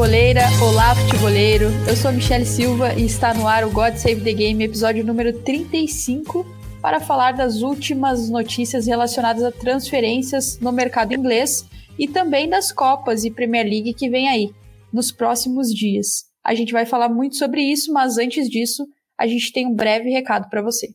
Futeboleira! Olá, futeboleiro! Eu sou a Michelle Silva e está no ar o God Save the Game, episódio número 35, para falar das últimas notícias relacionadas a transferências no mercado inglês e também das Copas e Premier League que vem aí, nos próximos dias. A gente vai falar muito sobre isso, mas antes disso, a gente tem um breve recado para você.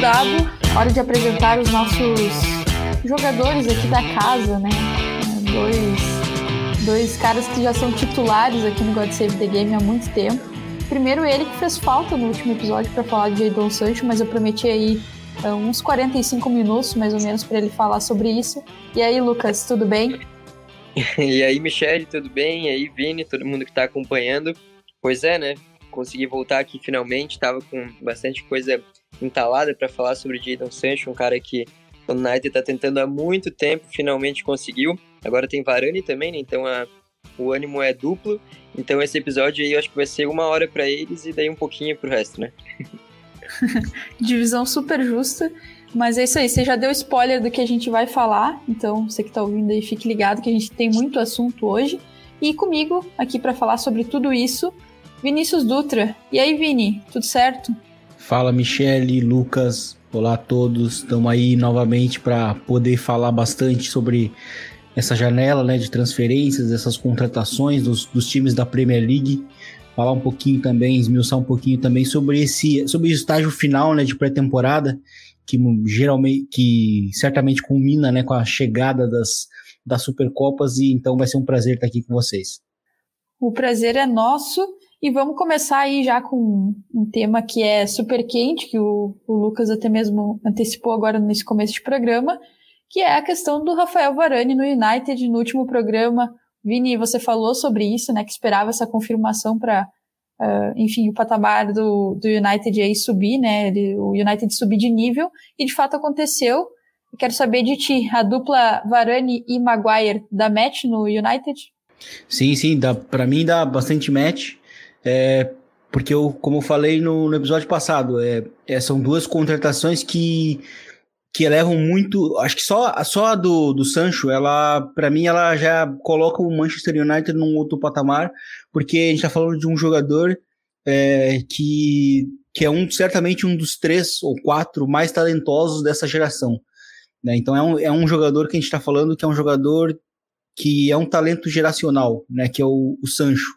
dado, hora de apresentar os nossos jogadores aqui da casa, né? Dois, dois caras que já são titulares aqui no God Save the Game há muito tempo. Primeiro ele que fez falta no último episódio para falar de Jadon Sancho, mas eu prometi aí uh, uns 45 minutos mais ou menos para ele falar sobre isso. E aí, Lucas, tudo bem? e aí, Michele, tudo bem? E aí, Vini, todo mundo que está acompanhando. Pois é, né? Consegui voltar aqui finalmente, tava com bastante coisa entalada para falar sobre Jadon Sancho, um cara que o United está tentando há muito tempo, finalmente conseguiu. Agora tem Varane também, né? então a, o ânimo é duplo. Então esse episódio aí eu acho que vai ser uma hora para eles e daí um pouquinho pro resto, né? Divisão super justa. Mas é isso aí, você já deu spoiler do que a gente vai falar, então você que está ouvindo aí, fique ligado que a gente tem muito assunto hoje. E comigo, aqui para falar sobre tudo isso, Vinícius Dutra. E aí, Vini, tudo certo? Fala Michele, Lucas, olá a todos. Estamos aí novamente para poder falar bastante sobre essa janela né, de transferências, essas contratações dos, dos, times da Premier League. Falar um pouquinho também, esmiuçar um pouquinho também sobre esse sobre o estágio final né, de pré-temporada, que geralmente que certamente culmina né, com a chegada das, das Supercopas, e então vai ser um prazer estar aqui com vocês. O prazer é nosso. E vamos começar aí já com um tema que é super quente, que o, o Lucas até mesmo antecipou agora nesse começo de programa, que é a questão do Rafael Varane no United no último programa. Vini, você falou sobre isso, né? Que esperava essa confirmação para, uh, ah, enfim, o patamar do, do United aí subir, né? Ele, o United subir de nível, e de fato aconteceu. Eu quero saber de ti, a dupla Varane e Maguire dá match no United? Sim, sim, para mim dá bastante match. É, porque eu, como eu falei no, no episódio passado, é, é, são duas contratações que que elevam muito. Acho que só, só a do, do Sancho, ela, para mim, ela já coloca o Manchester United num outro patamar, porque a gente tá falando de um jogador é, que, que é um, certamente um dos três ou quatro mais talentosos dessa geração. Né? Então é um, é um jogador que a gente está falando que é um jogador que é um talento geracional, né? que é o, o Sancho.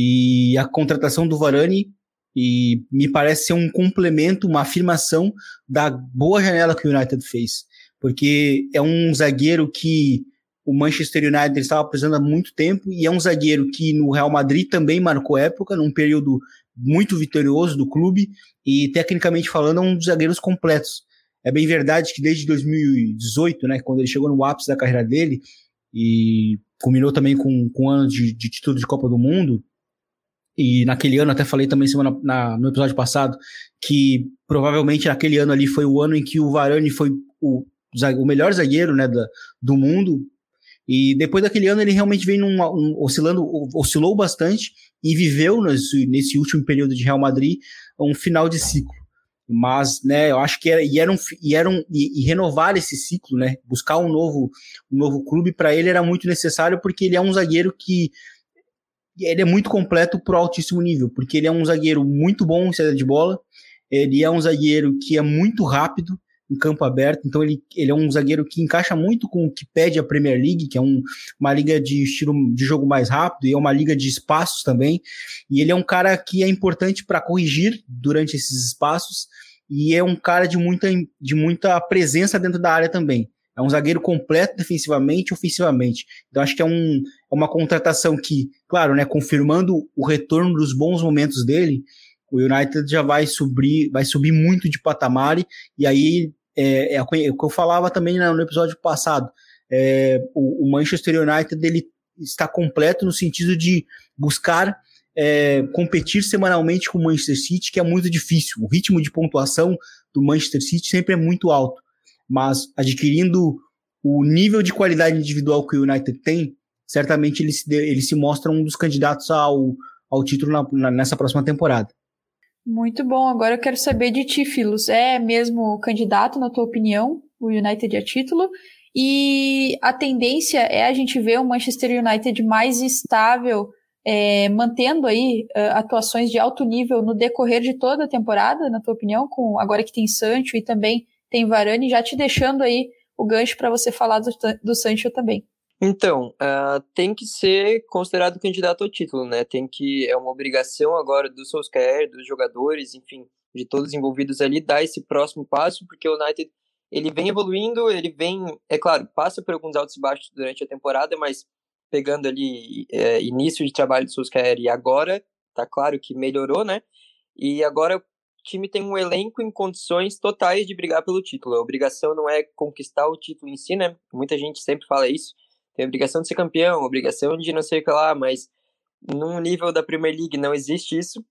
E a contratação do Varane e me parece ser um complemento, uma afirmação da boa janela que o United fez. Porque é um zagueiro que o Manchester United estava precisando há muito tempo e é um zagueiro que no Real Madrid também marcou época, num período muito vitorioso do clube e tecnicamente falando é um dos zagueiros completos. É bem verdade que desde 2018, né, quando ele chegou no ápice da carreira dele e culminou também com, com um ano de, de título de Copa do Mundo, e naquele ano, até falei também semana, na, no episódio passado, que provavelmente naquele ano ali foi o ano em que o Varane foi o, o melhor zagueiro né, da, do mundo. E depois daquele ano ele realmente vem num, um, oscilando, oscilou bastante e viveu nesse, nesse último período de Real Madrid um final de ciclo. Mas, né, eu acho que era, e, era um, e, era um, e, e renovar esse ciclo, né, buscar um novo, um novo clube para ele era muito necessário porque ele é um zagueiro que ele é muito completo pro altíssimo nível, porque ele é um zagueiro muito bom em saída de bola, ele é um zagueiro que é muito rápido em campo aberto, então ele, ele é um zagueiro que encaixa muito com o que pede a Premier League, que é um, uma liga de estilo de jogo mais rápido e é uma liga de espaços também. E ele é um cara que é importante para corrigir durante esses espaços e é um cara de muita, de muita presença dentro da área também. É um zagueiro completo defensivamente e ofensivamente. Então acho que é, um, é uma contratação que, claro, né, confirmando o retorno dos bons momentos dele, o United já vai subir, vai subir muito de patamar e aí é, é, o que eu falava também no episódio passado. É, o, o, Manchester United ele está completo no sentido de buscar é, competir semanalmente com o Manchester City, que é muito difícil. O ritmo de pontuação do Manchester City sempre é muito alto mas adquirindo o nível de qualidade individual que o United tem, certamente ele se, ele se mostra um dos candidatos ao, ao título na, na, nessa próxima temporada. Muito bom. Agora eu quero saber de ti, Filos. É mesmo candidato, na tua opinião, o United a título? E a tendência é a gente ver o Manchester United mais estável, é, mantendo aí uh, atuações de alto nível no decorrer de toda a temporada, na tua opinião, com agora que tem Sancho e também tem Varane, já te deixando aí o gancho para você falar do, do Sancho também. Então, uh, tem que ser considerado candidato ao título, né? Tem que é uma obrigação agora do Solskjaer, dos jogadores, enfim, de todos envolvidos ali dar esse próximo passo, porque o United ele vem evoluindo, ele vem, é claro, passa por alguns altos e baixos durante a temporada, mas pegando ali é, início de trabalho do Solskjaer e agora, tá claro que melhorou, né? E agora time tem um elenco em condições totais de brigar pelo título. A obrigação não é conquistar o título em si, né? Muita gente sempre fala isso. Tem a obrigação de ser campeão, obrigação de não sei o que lá, mas num nível da Premier League não existe isso.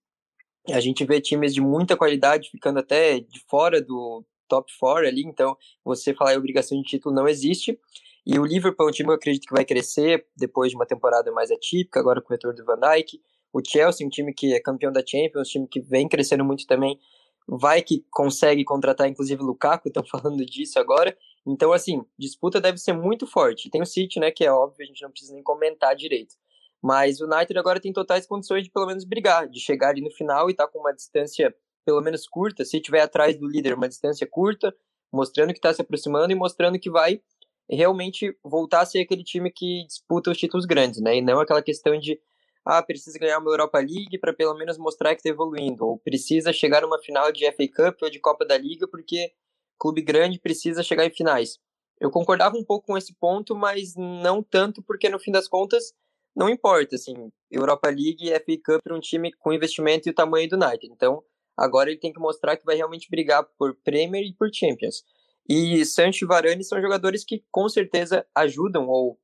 A gente vê times de muita qualidade ficando até de fora do top 4 ali, então você falar em obrigação de título não existe. E o Liverpool é um time que eu acredito que vai crescer depois de uma temporada mais atípica, agora com o retorno do Van Dijk. O Chelsea, um time que é campeão da Champions, um time que vem crescendo muito também, vai que consegue contratar inclusive Lukaku, estão falando disso agora. Então, assim, disputa deve ser muito forte. Tem o City, né, que é óbvio, a gente não precisa nem comentar direito. Mas o United agora tem totais condições de pelo menos brigar, de chegar ali no final e estar tá com uma distância pelo menos curta, se tiver atrás do líder, uma distância curta, mostrando que está se aproximando e mostrando que vai realmente voltar a ser aquele time que disputa os títulos grandes, né? E não aquela questão de ah, precisa ganhar uma Europa League para pelo menos mostrar que está evoluindo, ou precisa chegar numa final de FA Cup ou de Copa da Liga porque clube grande precisa chegar em finais. Eu concordava um pouco com esse ponto, mas não tanto porque no fim das contas não importa, assim, Europa League e FA Cup para um time com investimento e o tamanho do United. Então, agora ele tem que mostrar que vai realmente brigar por Premier e por Champions. E Sancho e Varane são jogadores que com certeza ajudam ou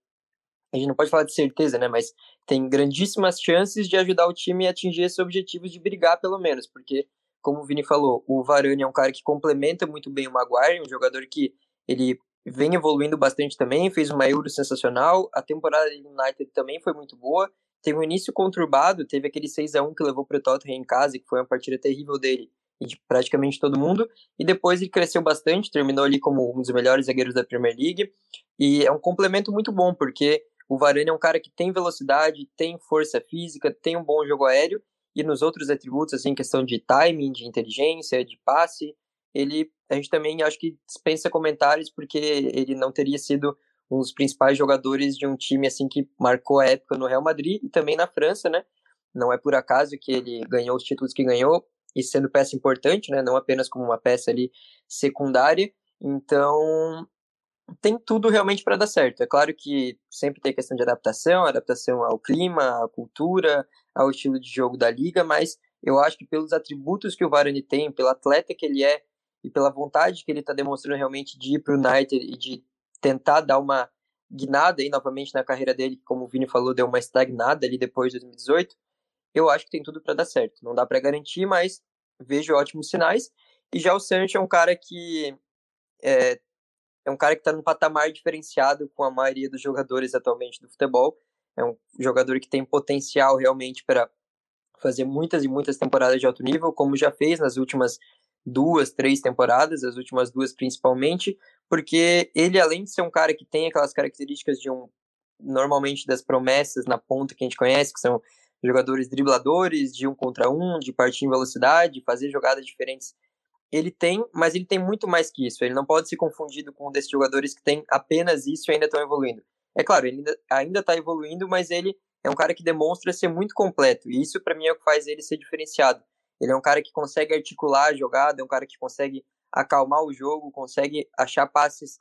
a gente não pode falar de certeza, né? Mas tem grandíssimas chances de ajudar o time a atingir esses objetivos de brigar, pelo menos, porque, como o Vini falou, o Varane é um cara que complementa muito bem o Maguire, um jogador que ele vem evoluindo bastante também, fez uma Euro sensacional, a temporada do United também foi muito boa, teve um início conturbado, teve aquele 6 a 1 que levou para o Tottenham em casa, que foi uma partida terrível dele e de praticamente todo mundo, e depois ele cresceu bastante, terminou ali como um dos melhores zagueiros da Premier League, e é um complemento muito bom, porque o Varane é um cara que tem velocidade, tem força física, tem um bom jogo aéreo e nos outros atributos, assim, questão de timing, de inteligência, de passe, ele a gente também acho que dispensa comentários porque ele não teria sido um dos principais jogadores de um time assim que marcou a época no Real Madrid e também na França, né? Não é por acaso que ele ganhou os títulos que ganhou e sendo peça importante, né? Não apenas como uma peça ali secundária. Então, tem tudo realmente para dar certo. É claro que sempre tem questão de adaptação, adaptação ao clima, à cultura, ao estilo de jogo da liga, mas eu acho que pelos atributos que o Varane tem, pelo atleta que ele é e pela vontade que ele está demonstrando realmente de ir para o United e de tentar dar uma guinada aí novamente na carreira dele, que como o Vini falou, deu uma estagnada ali depois de 2018, eu acho que tem tudo para dar certo. Não dá para garantir, mas vejo ótimos sinais. E já o Sancho é um cara que é, é um cara que está num patamar diferenciado com a maioria dos jogadores atualmente do futebol. É um jogador que tem potencial realmente para fazer muitas e muitas temporadas de alto nível, como já fez nas últimas duas, três temporadas, as últimas duas principalmente, porque ele, além de ser um cara que tem aquelas características de um, normalmente das promessas na ponta que a gente conhece, que são jogadores dribladores, de um contra um, de partir em velocidade, fazer jogadas diferentes. Ele tem, mas ele tem muito mais que isso. Ele não pode ser confundido com um desses jogadores que tem apenas isso e ainda estão evoluindo. É claro, ele ainda está evoluindo, mas ele é um cara que demonstra ser muito completo. E isso, para mim, é o que faz ele ser diferenciado. Ele é um cara que consegue articular a jogada, é um cara que consegue acalmar o jogo, consegue achar passes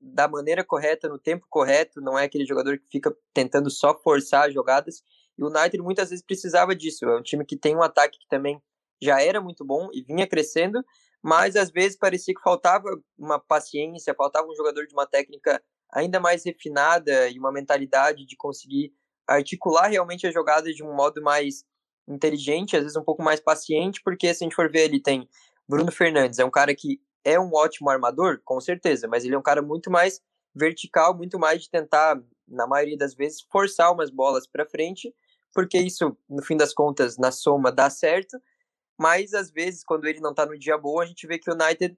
da maneira correta, no tempo correto, não é aquele jogador que fica tentando só forçar as jogadas. E o United muitas vezes precisava disso. É um time que tem um ataque que também já era muito bom e vinha crescendo, mas às vezes parecia que faltava uma paciência, faltava um jogador de uma técnica ainda mais refinada e uma mentalidade de conseguir articular realmente a jogada de um modo mais inteligente, às vezes um pouco mais paciente, porque se a gente for ver, ele tem Bruno Fernandes, é um cara que é um ótimo armador, com certeza, mas ele é um cara muito mais vertical, muito mais de tentar, na maioria das vezes, forçar umas bolas para frente, porque isso, no fim das contas, na soma dá certo, mas às vezes, quando ele não tá no dia bom, a gente vê que o United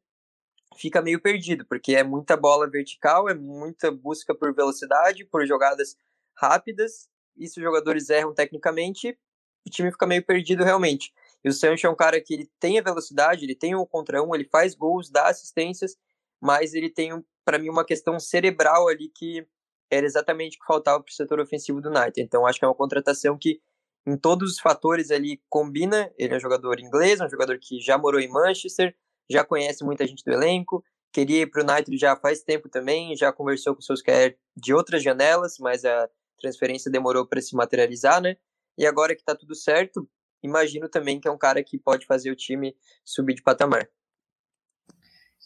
fica meio perdido, porque é muita bola vertical, é muita busca por velocidade, por jogadas rápidas, e se os jogadores erram tecnicamente, o time fica meio perdido realmente. E o Sancho é um cara que ele tem a velocidade, ele tem um contra um, ele faz gols, dá assistências, mas ele tem, para mim, uma questão cerebral ali que era exatamente o que faltava para o setor ofensivo do United. Então, acho que é uma contratação que, em todos os fatores ali, combina. Ele é um jogador inglês, um jogador que já morou em Manchester, já conhece muita gente do elenco, queria ir para o United já faz tempo também, já conversou com o Solskjaer de outras janelas, mas a transferência demorou para se materializar, né? E agora que está tudo certo, imagino também que é um cara que pode fazer o time subir de patamar.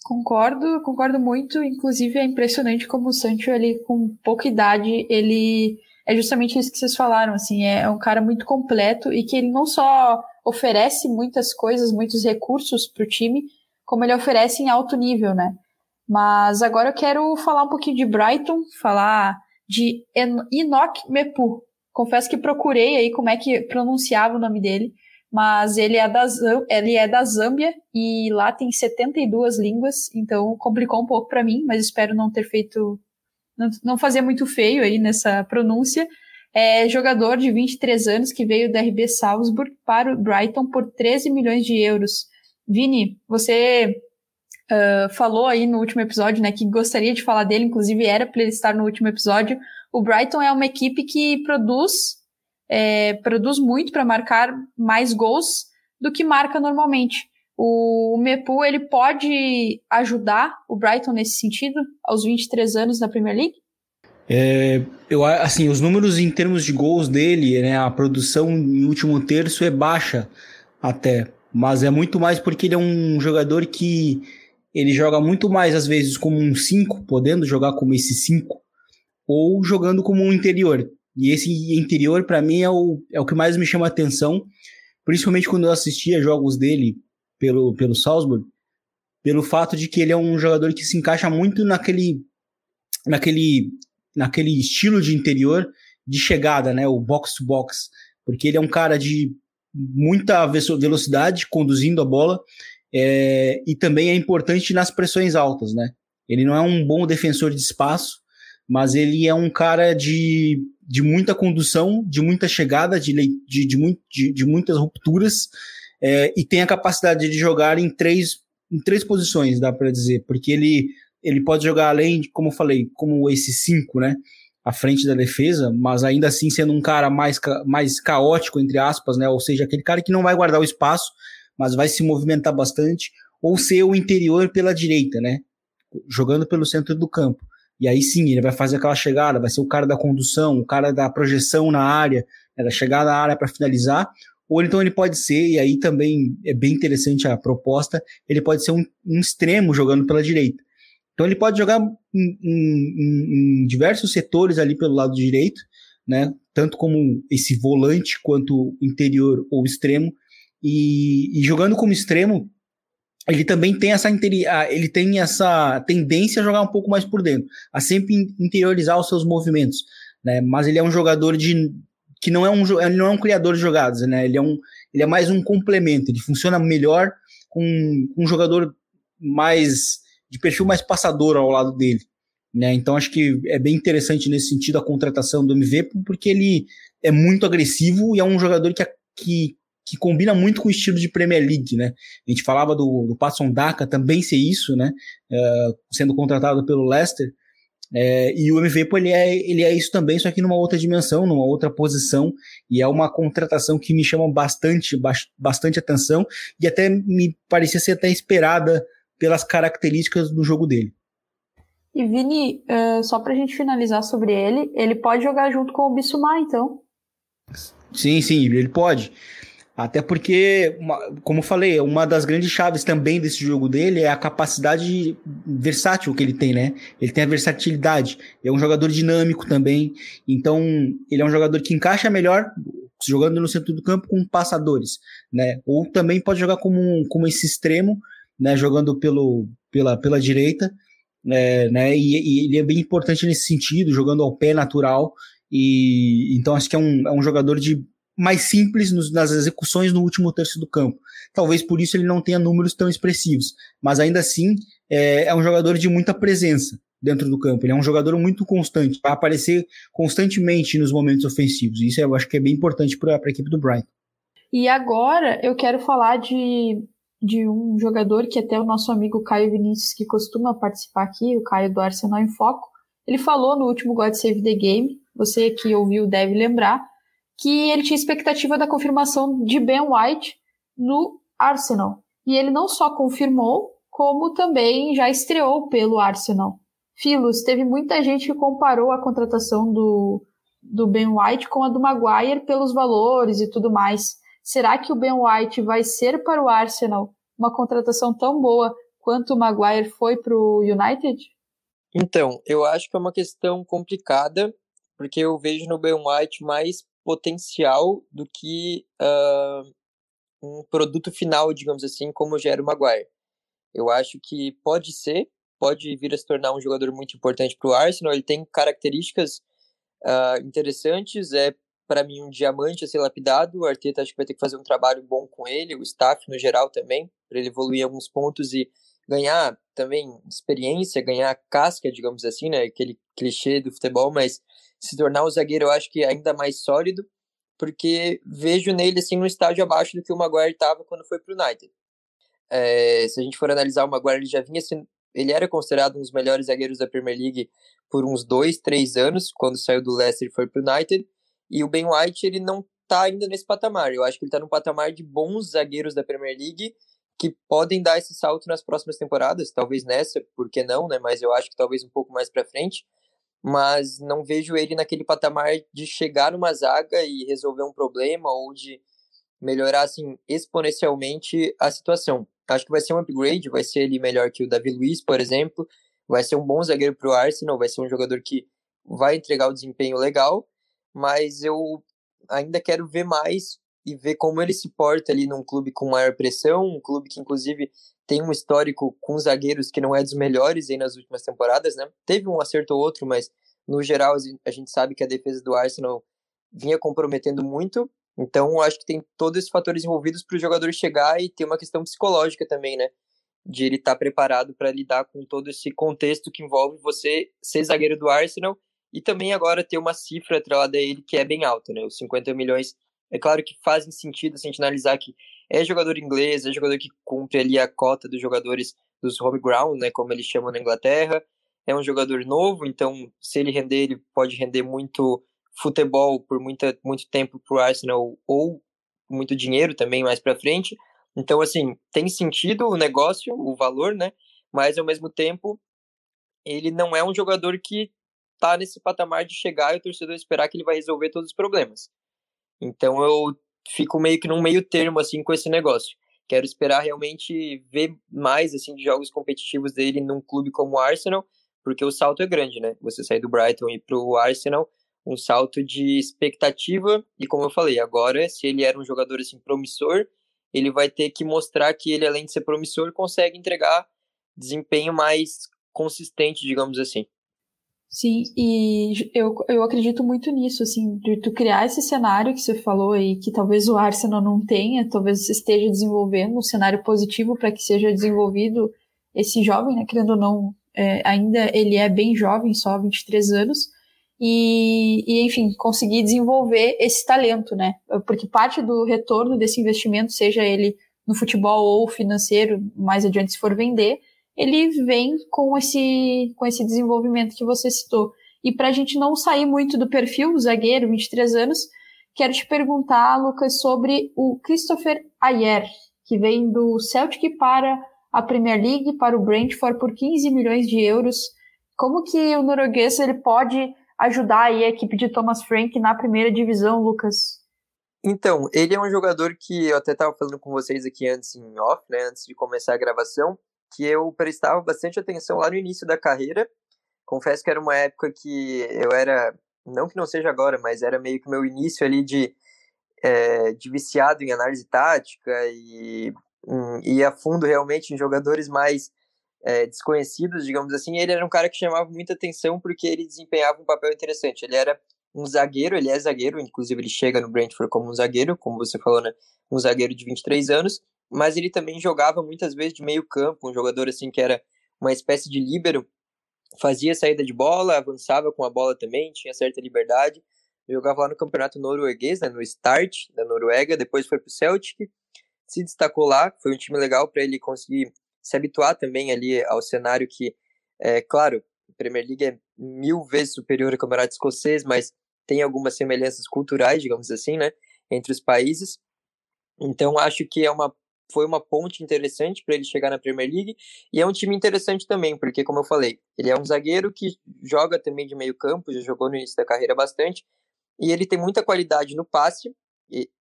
Concordo, concordo muito. Inclusive é impressionante como o Sancho, ele com pouca idade, ele é justamente isso que vocês falaram, assim, é um cara muito completo e que ele não só oferece muitas coisas, muitos recursos para o time, como ele oferece em alto nível, né? Mas agora eu quero falar um pouquinho de Brighton, falar de Enoch Mepu. Confesso que procurei aí como é que pronunciava o nome dele, mas ele é da, ele é da Zâmbia e lá tem 72 línguas, então complicou um pouco para mim, mas espero não ter feito, não, fazer muito feio aí nessa pronúncia. É jogador de 23 anos que veio da RB Salzburg para o Brighton por 13 milhões de euros. Vini, você uh, falou aí no último episódio, né, que gostaria de falar dele, inclusive era para ele estar no último episódio, o Brighton é uma equipe que produz, é, produz muito para marcar mais gols do que marca normalmente. O, Mepu, ele pode ajudar o Brighton nesse sentido, aos 23 anos da Premier League? É, eu, assim, os números em termos de gols dele, né, a produção em último terço é baixa até, mas é muito mais porque ele é um jogador que ele joga muito mais às vezes como um 5, podendo jogar como esse 5, ou jogando como um interior. E esse interior, para mim, é o, é o que mais me chama atenção, principalmente quando eu assistia jogos dele pelo, pelo Salzburg, pelo fato de que ele é um jogador que se encaixa muito naquele, naquele, naquele estilo de interior de chegada, né? O box to box, porque ele é um cara de muita velocidade conduzindo a bola é, e também é importante nas pressões altas, né? Ele não é um bom defensor de espaço, mas ele é um cara de, de muita condução, de muita chegada, de, de, de, de muitas rupturas, é, e tem a capacidade de jogar em três, em três posições, dá para dizer, porque ele, ele pode jogar além, como eu falei, como esse cinco, né? À frente da defesa, mas ainda assim sendo um cara mais, mais caótico, entre aspas, né? Ou seja, aquele cara que não vai guardar o espaço, mas vai se movimentar bastante, ou ser o interior pela direita, né? Jogando pelo centro do campo. E aí sim, ele vai fazer aquela chegada, vai ser o cara da condução, o cara da projeção na área, né, da chegada à área para finalizar. Ou então ele pode ser, e aí também é bem interessante a proposta, ele pode ser um, um extremo jogando pela direita. Então ele pode jogar em, em, em, diversos setores ali pelo lado direito, né? Tanto como esse volante quanto interior ou extremo. E, e jogando como extremo, ele também tem essa ele tem essa tendência a jogar um pouco mais por dentro, a sempre interiorizar os seus movimentos, né? Mas ele é um jogador de que não é um ele não é um criador de jogadas, né? Ele é um ele é mais um complemento, ele funciona melhor com, com um jogador mais de perfil mais passador ao lado dele, Né? Então acho que é bem interessante nesse sentido a contratação do MV, porque ele é muito agressivo e é um jogador que, que, que combina muito com o estilo de Premier League, né? A gente falava do, do Patson Daka também ser isso, né? Uh, sendo contratado pelo Leicester. É, e o MV, pô, ele é, ele é isso também, só que numa outra dimensão, numa outra posição, e é uma contratação que me chama bastante, bastante atenção, e até me parecia ser até esperada pelas características do jogo dele. E Vini, uh, só pra gente finalizar sobre ele, ele pode jogar junto com o Bissumar, então? Sim, sim, ele pode. Até porque, como falei, uma das grandes chaves também desse jogo dele é a capacidade versátil que ele tem, né? Ele tem a versatilidade. É um jogador dinâmico também. Então, ele é um jogador que encaixa melhor jogando no centro do campo com passadores, né? Ou também pode jogar como, como esse extremo, né? Jogando pelo, pela, pela direita, é, né? E, e ele é bem importante nesse sentido, jogando ao pé natural. E então acho que é um, é um jogador de mais simples nos, nas execuções no último terço do campo. Talvez por isso ele não tenha números tão expressivos, mas ainda assim é, é um jogador de muita presença dentro do campo. Ele é um jogador muito constante, vai aparecer constantemente nos momentos ofensivos. Isso eu acho que é bem importante para a equipe do Brighton. E agora eu quero falar de, de um jogador que até o nosso amigo Caio Vinícius, que costuma participar aqui, o Caio do Arsenal em Foco, ele falou no último God Save the Game, você que ouviu deve lembrar, que ele tinha expectativa da confirmação de Ben White no Arsenal. E ele não só confirmou, como também já estreou pelo Arsenal. Filos, teve muita gente que comparou a contratação do, do Ben White com a do Maguire pelos valores e tudo mais. Será que o Ben White vai ser para o Arsenal uma contratação tão boa quanto o Maguire foi para o United? Então, eu acho que é uma questão complicada, porque eu vejo no Ben White mais potencial do que uh, um produto final, digamos assim, como já era o Maguire. Eu acho que pode ser, pode vir a se tornar um jogador muito importante para o Arsenal. Ele tem características uh, interessantes, é para mim um diamante a ser lapidado. O Arteta acho que vai ter que fazer um trabalho bom com ele, o staff no geral também, para ele evoluir alguns pontos e ganhar também experiência, ganhar casca, digamos assim, né? Aquele clichê do futebol, mas se tornar um zagueiro, eu acho que ainda mais sólido, porque vejo nele assim um estágio abaixo do que o Maguire estava quando foi para o United. É, se a gente for analisar o Maguire, ele já vinha sendo, ele era considerado um dos melhores zagueiros da Premier League por uns dois, três anos, quando saiu do Leicester e foi para o United, e o Ben White ele não está ainda nesse patamar. Eu acho que ele está no patamar de bons zagueiros da Premier League que podem dar esse salto nas próximas temporadas, talvez nessa, por que não, né? Mas eu acho que talvez um pouco mais para frente mas não vejo ele naquele patamar de chegar numa zaga e resolver um problema ou de melhorar assim exponencialmente a situação. Acho que vai ser um upgrade, vai ser ele melhor que o Davi Luiz, por exemplo, vai ser um bom zagueiro para o Arsenal, vai ser um jogador que vai entregar o desempenho legal, mas eu ainda quero ver mais e ver como ele se porta ali num clube com maior pressão, um clube que inclusive tem um histórico com zagueiros que não é dos melhores aí nas últimas temporadas, né? Teve um acerto ou outro, mas no geral a gente sabe que a defesa do Arsenal vinha comprometendo muito. Então acho que tem todos esses fatores envolvidos para o jogador chegar e ter uma questão psicológica também, né? De ele estar tá preparado para lidar com todo esse contexto que envolve você ser zagueiro do Arsenal e também agora ter uma cifra atrelada a ele que é bem alta, né? Os 50 milhões é claro que fazem sentido se a gente analisar que é jogador inglês, é jogador que cumpre ali a cota dos jogadores dos home ground, né, como eles chamam na Inglaterra. É um jogador novo, então se ele render, ele pode render muito futebol por muita, muito tempo para o Arsenal ou muito dinheiro também mais para frente. Então, assim, tem sentido o negócio, o valor, né? Mas ao mesmo tempo, ele não é um jogador que tá nesse patamar de chegar e o torcedor esperar que ele vai resolver todos os problemas. Então eu fico meio que num meio termo assim com esse negócio. Quero esperar realmente ver mais assim de jogos competitivos dele num clube como o Arsenal, porque o salto é grande, né? Você sair do Brighton e ir pro Arsenal, um salto de expectativa e como eu falei, agora se ele era um jogador assim promissor, ele vai ter que mostrar que ele além de ser promissor consegue entregar desempenho mais consistente, digamos assim. Sim, e eu, eu acredito muito nisso, assim, de tu criar esse cenário que você falou aí, que talvez o Arsenal não tenha, talvez esteja desenvolvendo um cenário positivo para que seja desenvolvido esse jovem, né, querendo ou não, é, ainda ele é bem jovem, só 23 anos, e, e, enfim, conseguir desenvolver esse talento, né? Porque parte do retorno desse investimento, seja ele no futebol ou financeiro, mais adiante se for vender, ele vem com esse, com esse desenvolvimento que você citou. E para a gente não sair muito do perfil zagueiro, 23 anos, quero te perguntar, Lucas, sobre o Christopher Ayer, que vem do Celtic para a Premier League, para o Brentford por 15 milhões de euros. Como que o norueguês ele pode ajudar aí a equipe de Thomas Frank na primeira divisão, Lucas? Então, ele é um jogador que eu até estava falando com vocês aqui antes em off, né, antes de começar a gravação, que eu prestava bastante atenção lá no início da carreira. Confesso que era uma época que eu era, não que não seja agora, mas era meio que meu início ali de, é, de viciado em análise tática e um, ir a fundo realmente em jogadores mais é, desconhecidos, digamos assim, ele era um cara que chamava muita atenção porque ele desempenhava um papel interessante. Ele era um zagueiro, ele é zagueiro, inclusive ele chega no Brentford como um zagueiro, como você falou, né? Um zagueiro de 23 anos, mas ele também jogava muitas vezes de meio campo, um jogador assim que era uma espécie de líbero, fazia saída de bola, avançava com a bola também, tinha certa liberdade. Jogava lá no campeonato norueguês, né, no Start da Noruega, depois foi para o Celtic, se destacou lá, foi um time legal para ele conseguir se habituar também ali ao cenário que, é claro, a Premier League é mil vezes superior ao campeonato escocês, mas tem algumas semelhanças culturais, digamos assim, né, entre os países. Então acho que é uma foi uma ponte interessante para ele chegar na Premier League e é um time interessante também, porque como eu falei, ele é um zagueiro que joga também de meio campo, já jogou no início da carreira bastante, e ele tem muita qualidade no passe,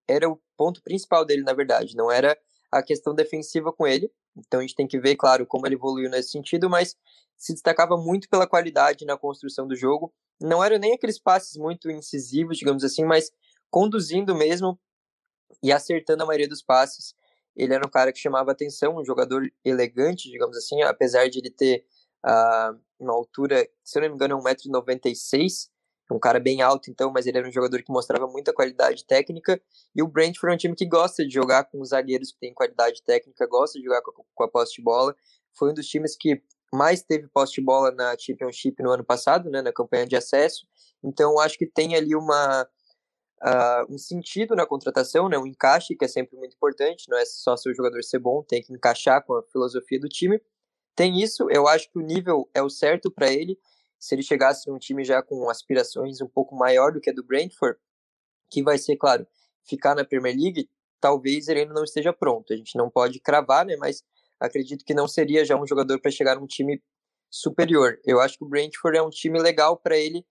era o ponto principal dele, na verdade, não era a questão defensiva com ele, então a gente tem que ver, claro, como ele evoluiu nesse sentido, mas se destacava muito pela qualidade na construção do jogo. Não eram nem aqueles passes muito incisivos, digamos assim, mas conduzindo mesmo e acertando a maioria dos passes. Ele era um cara que chamava atenção, um jogador elegante, digamos assim, apesar de ele ter uh, uma altura, se eu não me engano, 1,96m, um cara bem alto, então, mas ele era um jogador que mostrava muita qualidade técnica. E o Brentford é um time que gosta de jogar com os zagueiros que têm qualidade técnica, gosta de jogar com, com a posse de bola. Foi um dos times que mais teve posse de bola na Championship no ano passado, né, na campanha de acesso. Então, acho que tem ali uma, uh, um sentido na contratação, né, um encaixe que é sempre muito importante. Não é só seu jogador ser bom, tem que encaixar com a filosofia do time. Tem isso, eu acho que o nível é o certo para ele se ele chegasse num time já com aspirações um pouco maior do que a do Brentford, que vai ser, claro, ficar na Premier League, talvez ele ainda não esteja pronto. A gente não pode cravar, né? Mas acredito que não seria já um jogador para chegar num time superior. Eu acho que o Brentford é um time legal para ele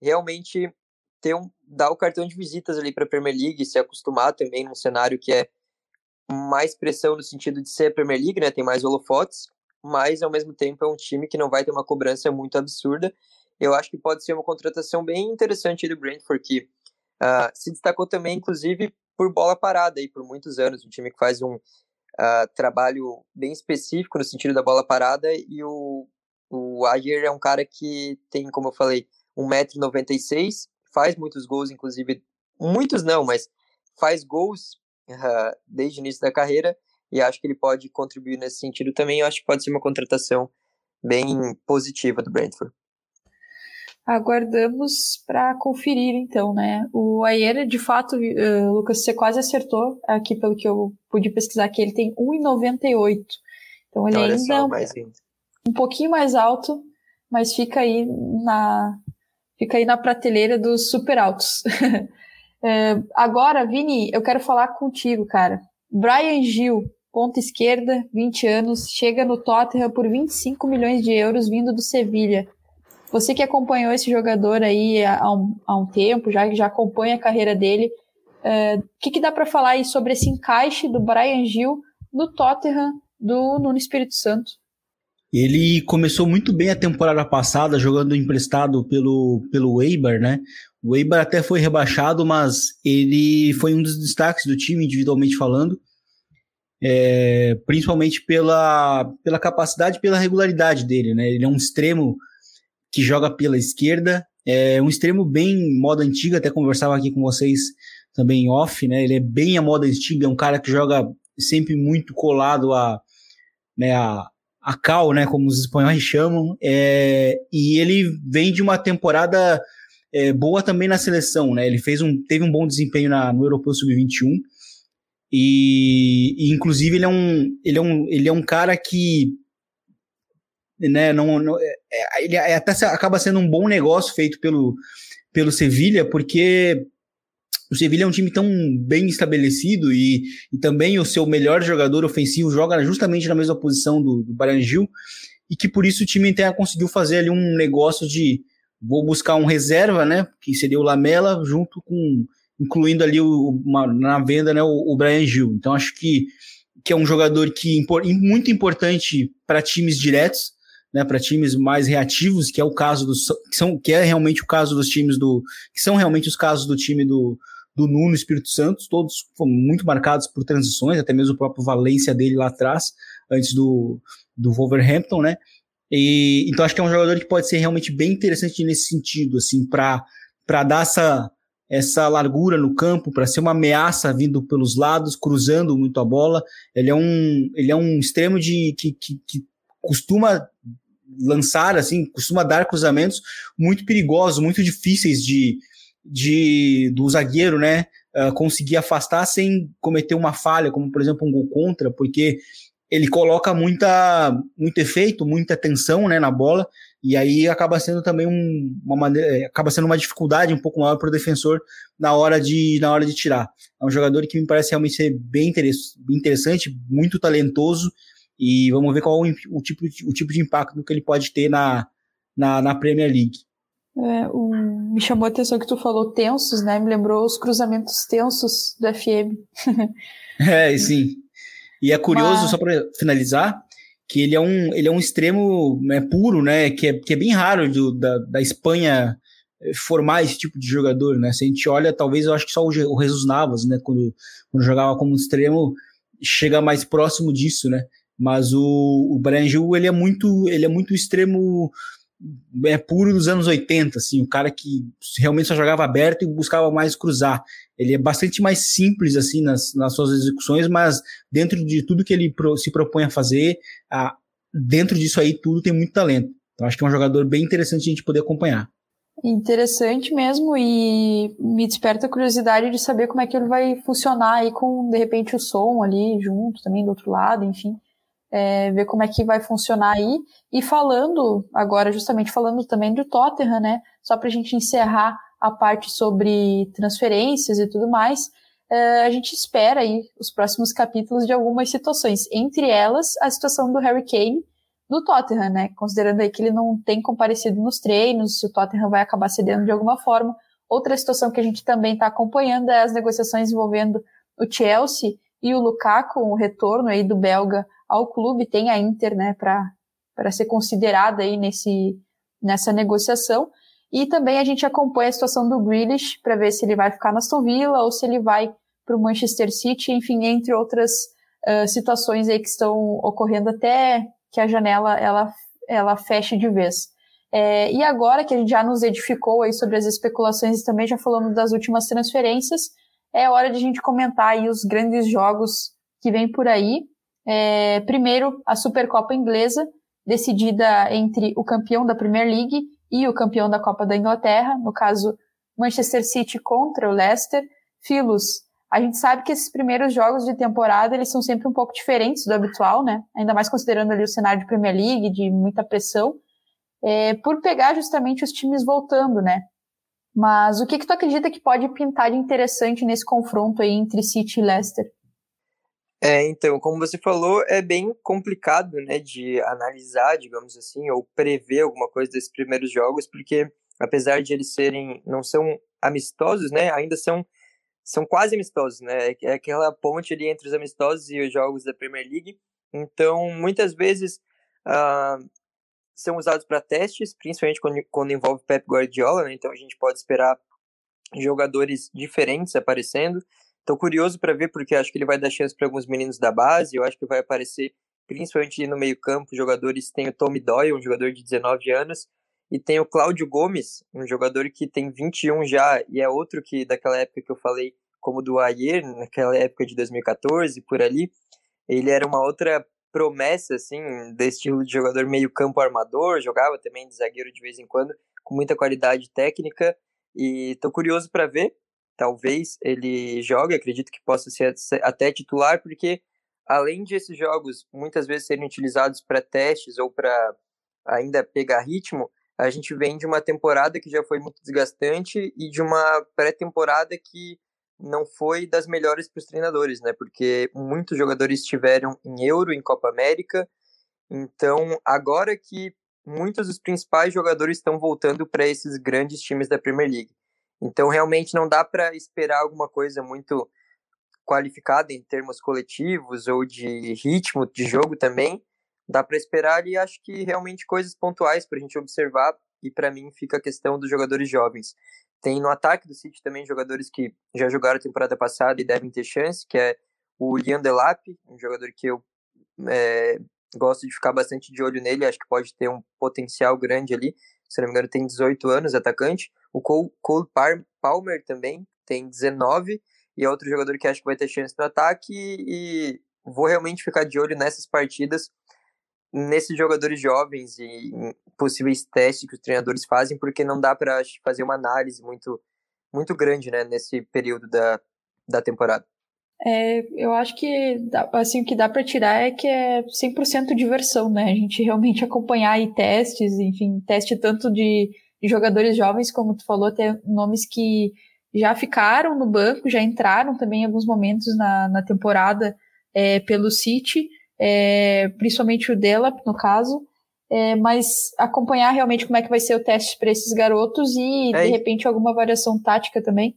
realmente ter um, dar o cartão de visitas ali para a Premier League, se acostumar também num cenário que é mais pressão no sentido de ser a Premier League, né? Tem mais holofotes, mas ao mesmo tempo é um time que não vai ter uma cobrança muito absurda. Eu acho que pode ser uma contratação bem interessante do Brentford, que uh, se destacou também, inclusive, por bola parada aí por muitos anos, um time que faz um uh, trabalho bem específico no sentido da bola parada, e o, o Ayer é um cara que tem, como eu falei, 1,96m, faz muitos gols, inclusive, muitos não, mas faz gols uh, desde o início da carreira, e acho que ele pode contribuir nesse sentido também. Eu acho que pode ser uma contratação bem positiva do Brentford. Aguardamos para conferir, então, né? O Ayer, de fato, uh, Lucas, você quase acertou aqui pelo que eu pude pesquisar, que ele tem 1,98. Então ele Olha ainda só, mais um pouquinho mais alto, mas fica aí na fica aí na prateleira dos super altos. uh, agora, Vini, eu quero falar contigo, cara. Brian Gil, ponta esquerda, 20 anos, chega no Tottenham por 25 milhões de euros vindo do Sevilha. Você que acompanhou esse jogador aí há um, há um tempo, já já acompanha a carreira dele, o uh, que, que dá para falar aí sobre esse encaixe do Brian Gil no Tottenham do Nuno Espírito Santo? Ele começou muito bem a temporada passada jogando emprestado pelo, pelo Eibar, né? O Eibar até foi rebaixado, mas ele foi um dos destaques do time, individualmente falando é, principalmente pela, pela capacidade pela regularidade dele, né? Ele é um extremo que joga pela esquerda, é um extremo bem moda antiga, até conversava aqui com vocês também off, né? Ele é bem a moda antiga, é um cara que joga sempre muito colado a, né, a, a cal, né, como os espanhóis chamam, é, e ele vem de uma temporada é, boa também na seleção, né? Ele fez um, teve um bom desempenho na, no Europeu Sub-21 e, e, inclusive ele é um, ele é um, ele é um cara que né, não, não é, é ele é, até acaba sendo um bom negócio feito pelo, pelo Sevilha, porque o Sevilha é um time tão bem estabelecido e, e também o seu melhor jogador ofensivo joga justamente na mesma posição do, do e que por isso o time até conseguiu fazer ali um negócio de vou buscar um reserva, né, que seria o Lamela junto com incluindo ali o, uma, na venda né, o, o Brian Gil. Então acho que, que é um jogador que muito importante para times diretos, né, para times mais reativos, que é o caso dos que são que é realmente o caso dos times do que são realmente os casos do time do do Nuno Espírito Santo, todos muito marcados por transições, até mesmo o próprio Valência dele lá atrás, antes do, do Wolverhampton, né? E, então acho que é um jogador que pode ser realmente bem interessante nesse sentido, assim, para dar essa, essa largura no campo, para ser uma ameaça vindo pelos lados, cruzando muito a bola. Ele é um, ele é um extremo de que, que, que costuma lançar, assim, costuma dar cruzamentos muito perigosos, muito difíceis de, de do zagueiro, né, uh, conseguir afastar sem cometer uma falha, como por exemplo um gol contra, porque ele coloca muita, muito efeito, muita tensão, né, na bola, e aí acaba sendo também um, uma maneira, é, acaba sendo uma dificuldade um pouco maior para o defensor na hora de na hora de tirar. É um jogador que me parece realmente ser bem interessante, muito talentoso e vamos ver qual o, o tipo, o tipo de impacto que ele pode ter na, na, na Premier League. É, o, me chamou a atenção que tu falou tensos, né? Me lembrou os cruzamentos tensos do FM. é, sim. E é curioso, Mas... só para finalizar, que ele é um, ele é um extremo né, puro, né? Que é, que é bem raro do, da, da Espanha eh, formar esse tipo de jogador, né? Se a gente olha, talvez eu acho que só o, o Jesus Navas, né? Quando, quando jogava como extremo, chega mais próximo disso, né? Mas o, o Brian Gil, ele é muito, ele é muito extremo é puro dos anos 80, assim, o cara que realmente só jogava aberto e buscava mais cruzar. Ele é bastante mais simples, assim, nas, nas suas execuções, mas dentro de tudo que ele pro, se propõe a fazer, a, dentro disso aí tudo tem muito talento. Então acho que é um jogador bem interessante a gente poder acompanhar. Interessante mesmo e me desperta a curiosidade de saber como é que ele vai funcionar aí com, de repente, o som ali junto também do outro lado, enfim é, ver como é que vai funcionar aí. E falando, agora justamente falando também do Tottenham, né? Só para a gente encerrar a parte sobre transferências e tudo mais, é, a gente espera aí os próximos capítulos de algumas situações, entre elas a situação do Harry Kane no Tottenham, né? Considerando aí que ele não tem comparecido nos treinos, se o Tottenham vai acabar cedendo de alguma forma. Outra situação que a gente também está acompanhando é as negociações envolvendo o Chelsea e o Lukaku, o retorno aí do belga ao clube, tem a Inter, né, para ser considerada aí nesse, nessa negociação. E também a gente acompanha a situação do Grealish para ver se ele vai ficar na Aston Villa ou se ele vai para o Manchester City, enfim, entre outras uh, situações aí que estão ocorrendo até que a janela ela, ela feche de vez. É, e agora que a gente já nos edificou aí sobre as especulações e também já falando das últimas transferências, é hora de a gente comentar aí os grandes jogos que vem por aí. É, primeiro, a Supercopa Inglesa, decidida entre o campeão da Premier League e o campeão da Copa da Inglaterra, no caso, Manchester City contra o Leicester. Filos, a gente sabe que esses primeiros jogos de temporada, eles são sempre um pouco diferentes do habitual, né? Ainda mais considerando ali o cenário de Premier League, de muita pressão, é, por pegar justamente os times voltando, né? Mas o que que tu acredita que pode pintar de interessante nesse confronto aí entre City e Leicester? É, então, como você falou, é bem complicado, né, de analisar, digamos assim, ou prever alguma coisa desses primeiros jogos, porque apesar de eles serem, não são amistosos, né, ainda são, são quase amistosos, né, é aquela ponte ali entre os amistosos e os jogos da Premier League, então, muitas vezes, uh, são usados para testes, principalmente quando, quando envolve Pep Guardiola, né, então a gente pode esperar jogadores diferentes aparecendo, Tô curioso para ver, porque acho que ele vai dar chance para alguns meninos da base. Eu acho que vai aparecer, principalmente no meio-campo, jogadores. Tem o Tommy Doyle, um jogador de 19 anos, e tem o Cláudio Gomes, um jogador que tem 21 já, e é outro que daquela época que eu falei, como do Ayer, naquela época de 2014, por ali. Ele era uma outra promessa, assim, desse estilo de jogador meio campo armador, jogava também de zagueiro de vez em quando, com muita qualidade técnica, e tô curioso para ver, talvez ele jogue, acredito que possa ser até titular, porque além de esses jogos muitas vezes serem utilizados para testes ou para ainda pegar ritmo, a gente vem de uma temporada que já foi muito desgastante e de uma pré-temporada que não foi das melhores para os treinadores, né? Porque muitos jogadores estiveram em Euro, em Copa América. Então, agora que muitos dos principais jogadores estão voltando para esses grandes times da Premier League. Então, realmente não dá para esperar alguma coisa muito qualificada em termos coletivos ou de ritmo de jogo também. Dá para esperar e acho que realmente coisas pontuais para a gente observar. E para mim fica a questão dos jogadores jovens. Tem no ataque do City também jogadores que já jogaram a temporada passada e devem ter chance, que é o Liam Delap, um jogador que eu é, gosto de ficar bastante de olho nele, acho que pode ter um potencial grande ali. Se não me engano, tem 18 anos, atacante. O Cole, Cole Palmer também tem 19 e é outro jogador que acho que vai ter chance no ataque e vou realmente ficar de olho nessas partidas, nesses jogadores jovens e possíveis testes que os treinadores fazem, porque não dá para fazer uma análise muito muito grande, né, nesse período da, da temporada. É, eu acho que assim, o que dá para tirar é que é 100% diversão, né? A gente realmente acompanhar aí testes, enfim, teste tanto de, de jogadores jovens, como tu falou, até nomes que já ficaram no banco, já entraram também em alguns momentos na, na temporada é, pelo City, é, principalmente o dela, no caso, é, mas acompanhar realmente como é que vai ser o teste para esses garotos e, de repente, alguma variação tática também.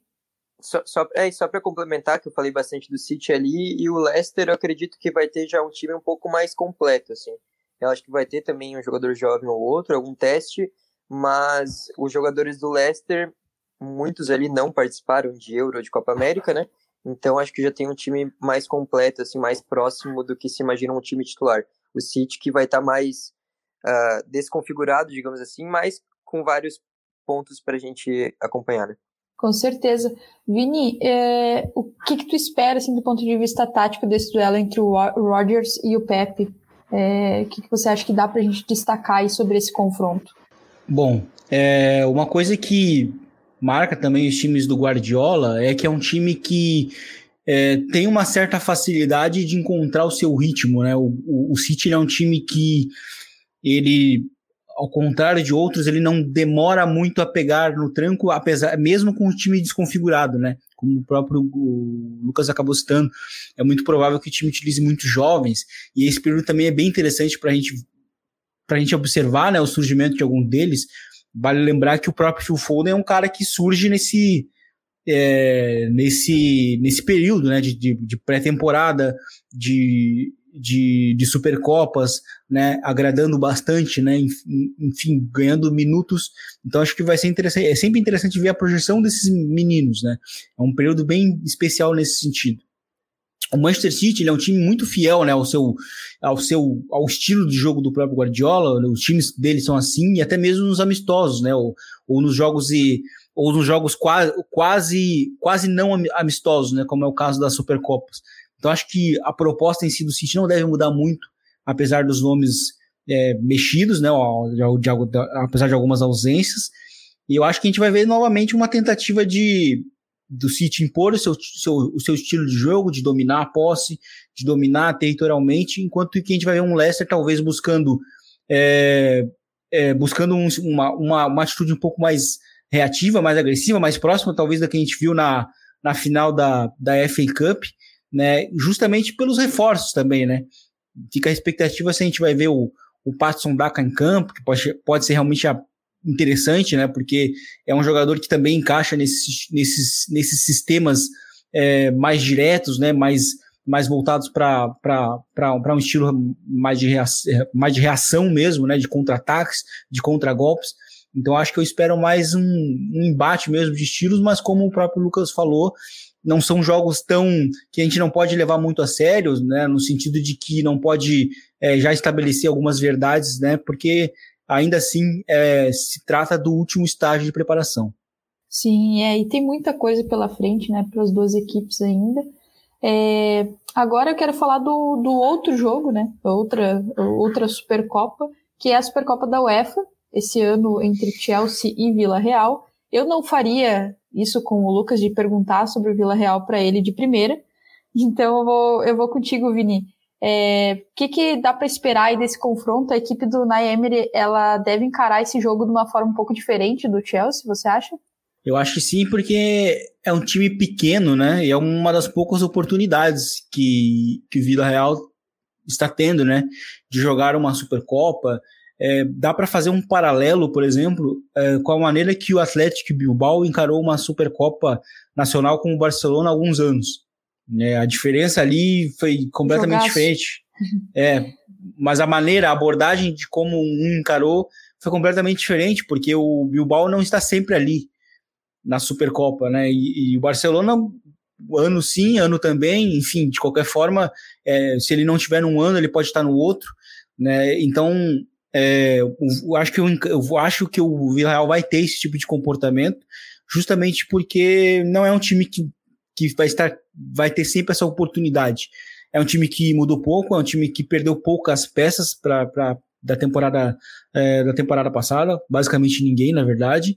Só, só, é, só para complementar, que eu falei bastante do City ali, e o Leicester eu acredito que vai ter já um time um pouco mais completo, assim. Eu acho que vai ter também um jogador jovem ou outro, algum teste, mas os jogadores do Leicester, muitos ali não participaram de Euro, de Copa América, né? Então acho que já tem um time mais completo, assim, mais próximo do que se imagina um time titular. O City que vai estar tá mais uh, desconfigurado, digamos assim, mas com vários pontos para a gente acompanhar, né? Com certeza. Vini, é, o que, que tu espera, assim, do ponto de vista tático desse duelo entre o Rodgers e o Pepe? É, o que, que você acha que dá para a gente destacar aí sobre esse confronto? Bom, é, uma coisa que marca também os times do Guardiola é que é um time que é, tem uma certa facilidade de encontrar o seu ritmo, né? O, o, o City é um time que ele ao contrário de outros, ele não demora muito a pegar no tranco, apesar mesmo com o time desconfigurado, né? Como o próprio Lucas acabou citando, é muito provável que o time utilize muitos jovens, e esse período também é bem interessante para gente, a gente observar né, o surgimento de algum deles, Vale lembrar que o próprio Phil Foden é um cara que surge nesse, é, nesse, nesse período né, de, de, de pré-temporada, de, de, de Supercopas, né, agradando bastante, né, enfim, ganhando minutos. Então acho que vai ser interessante, é sempre interessante ver a projeção desses meninos, né? É um período bem especial nesse sentido o Manchester City é um time muito fiel né, ao, seu, ao seu ao estilo de jogo do próprio Guardiola. Os times dele são assim, e até mesmo nos amistosos, né? Ou, ou nos jogos e ou nos jogos quase, quase, quase não amistosos, né? Como é o caso das Supercopas. Então acho que a proposta em si do City não deve mudar muito, apesar dos nomes é, mexidos, né? De, de, de, apesar de algumas ausências. E eu acho que a gente vai ver novamente uma tentativa de do City impor o seu, seu, o seu estilo de jogo, de dominar a posse, de dominar territorialmente, enquanto que a gente vai ver um Leicester talvez buscando é, é, buscando um, uma, uma, uma atitude um pouco mais reativa, mais agressiva, mais próxima talvez da que a gente viu na, na final da, da FA Cup, né, justamente pelos reforços também, né, fica a expectativa se a gente vai ver o, o Patson Daka em campo, que pode, pode ser realmente interessante, né? Porque é um jogador que também encaixa nesses, nesses, nesses sistemas é, mais diretos, né? Mais, mais voltados para um estilo mais de, reação, mais de reação mesmo, né? De contra-ataques, de contra-golpes. Então acho que eu espero mais um, um embate mesmo de estilos, mas como o próprio Lucas falou, não são jogos tão que a gente não pode levar muito a sério, né? No sentido de que não pode é, já estabelecer algumas verdades, né? Porque ainda assim é, se trata do último estágio de preparação. Sim, é, e tem muita coisa pela frente, né, para as duas equipes ainda. É, Agora eu quero falar do, do outro jogo, né? Outra, outra Supercopa, que é a Supercopa da UEFA, esse ano entre Chelsea e Vila Real. Eu não faria isso com o Lucas de perguntar sobre o Vila Real para ele de primeira. Então eu vou, eu vou contigo, Vini. É, o que, que dá para esperar aí desse confronto? A equipe do Naemery, ela deve encarar esse jogo de uma forma um pouco diferente do Chelsea, você acha? Eu acho que sim, porque é um time pequeno, né? E é uma das poucas oportunidades que, que o Vila Real está tendo, né? De jogar uma Supercopa. É, dá para fazer um paralelo, por exemplo, é, com a maneira que o Atlético Bilbao encarou uma Supercopa Nacional com o Barcelona há alguns anos. Né? A diferença ali foi completamente Jogaço. diferente. É, mas a maneira, a abordagem de como um encarou foi completamente diferente, porque o Bilbao não está sempre ali na Supercopa, né? E, e, o Barcelona, ano sim, ano também, enfim, de qualquer forma, é, se ele não tiver num ano, ele pode estar no outro, né? Então, é, eu, acho que eu, eu acho que o vai ter esse tipo de comportamento, justamente porque não é um time que, que vai estar, vai ter sempre essa oportunidade. É um time que mudou pouco, é um time que perdeu poucas peças para da temporada é, da temporada passada, basicamente ninguém, na verdade.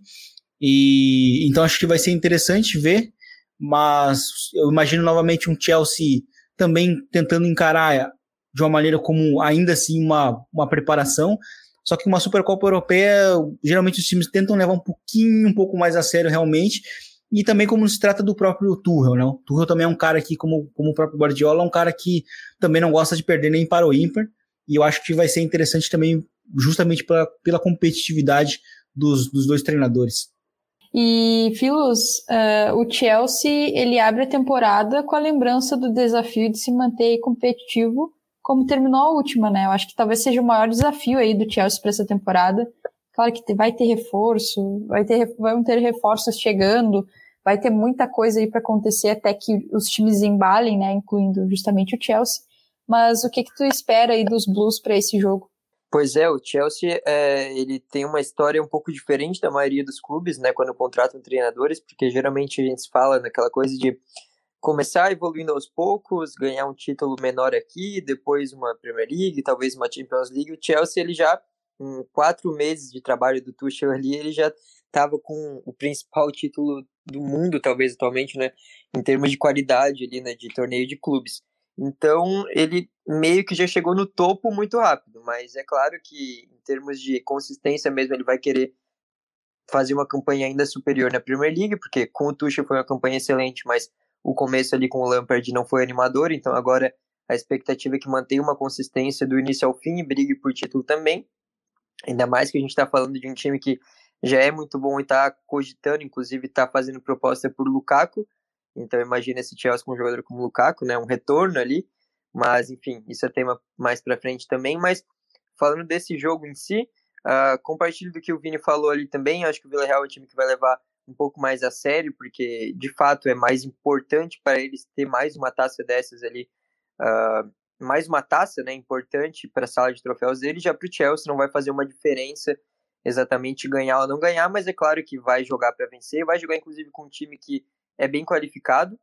E então acho que vai ser interessante ver, mas eu imagino novamente um Chelsea também tentando encarar de uma maneira como ainda assim uma, uma preparação. Só que uma Supercopa Europeia, geralmente os times tentam levar um pouquinho, um pouco mais a sério realmente. E também como se trata do próprio Tuchel, né? O Tuchel também é um cara que, como, como o próprio Guardiola, é um cara que também não gosta de perder nem para o ímpar. E eu acho que vai ser interessante também, justamente pela, pela competitividade dos, dos dois treinadores. E, Filos, uh, o Chelsea, ele abre a temporada com a lembrança do desafio de se manter competitivo como terminou a última, né? Eu acho que talvez seja o maior desafio aí do Chelsea para essa temporada. Claro que vai ter reforço, vai ter, vão ter reforços chegando, vai ter muita coisa aí para acontecer até que os times embalem, né? Incluindo justamente o Chelsea. Mas o que que tu espera aí dos Blues para esse jogo? Pois é, o Chelsea é, ele tem uma história um pouco diferente da maioria dos clubes, né, quando contratam treinadores, porque geralmente a gente fala naquela coisa de começar evoluindo aos poucos, ganhar um título menor aqui, depois uma Premier League, talvez uma Champions League. O Chelsea ele já em quatro meses de trabalho do Tuchel ali, ele já estava com o principal título do mundo, talvez atualmente, né, em termos de qualidade ali, né, de torneio de clubes. Então, ele meio que já chegou no topo muito rápido, mas é claro que em termos de consistência mesmo, ele vai querer fazer uma campanha ainda superior na Premier League, porque com o Tuchel foi uma campanha excelente, mas o começo ali com o Lampard não foi animador, então agora a expectativa é que mantenha uma consistência do início ao fim e brigue por título também. Ainda mais que a gente está falando de um time que já é muito bom e está cogitando, inclusive está fazendo proposta por Lukaku, então imagina esse Chelsea com um jogador como o Lukaku, né, um retorno ali, mas enfim, isso é tema mais para frente também, mas falando desse jogo em si, uh, compartilho do que o Vini falou ali também, acho que o Villarreal é um time que vai levar um pouco mais a sério, porque de fato é mais importante para eles ter mais uma taça dessas ali, uh, mais uma taça, né, importante para a sala de troféus deles, já para o Chelsea não vai fazer uma diferença exatamente ganhar ou não ganhar, mas é claro que vai jogar para vencer, vai jogar inclusive com um time que é bem qualificado.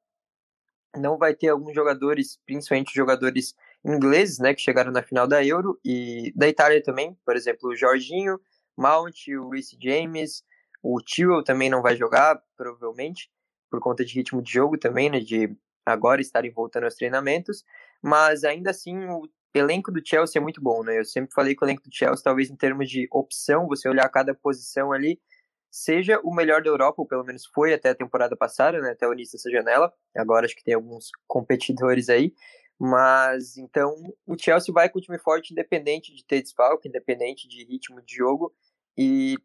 Não vai ter alguns jogadores, principalmente jogadores ingleses, né, que chegaram na final da Euro e da Itália também, por exemplo, o Jorginho, Mount, o Reece James, o Tio também não vai jogar, provavelmente, por conta de ritmo de jogo também, né, de agora estarem voltando aos treinamentos, mas ainda assim o elenco do Chelsea é muito bom, né? Eu sempre falei que o elenco do Chelsea, talvez em termos de opção, você olhar cada posição ali, seja o melhor da Europa, ou pelo menos foi até a temporada passada, né, até o início dessa janela. Agora acho que tem alguns competidores aí. Mas então o Chelsea vai com o time forte, independente de ter desfalque, independente de ritmo de jogo. E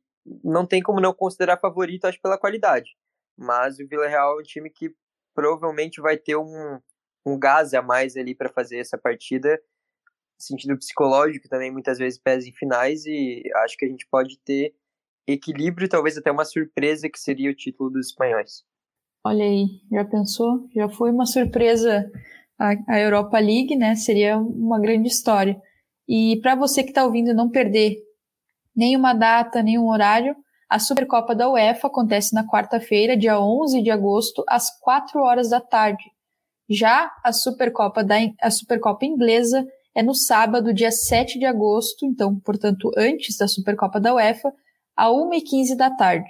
não tem como não considerar favorito, acho, pela qualidade. Mas o Villarreal é um time que provavelmente vai ter um, um gás a mais ali para fazer essa partida. Sentido psicológico também muitas vezes pesa em finais e acho que a gente pode ter equilíbrio talvez até uma surpresa que seria o título dos espanhóis. Olha aí, já pensou? Já foi uma surpresa a, a Europa League, né? Seria uma grande história. E para você que está ouvindo não perder nenhuma data, nenhum horário, a Supercopa da UEFA acontece na quarta-feira, dia 11 de agosto, às 4 horas da tarde. Já a Supercopa, da, a Supercopa Inglesa é no sábado, dia 7 de agosto, então, portanto, antes da Supercopa da UEFA, a 1h15 da tarde.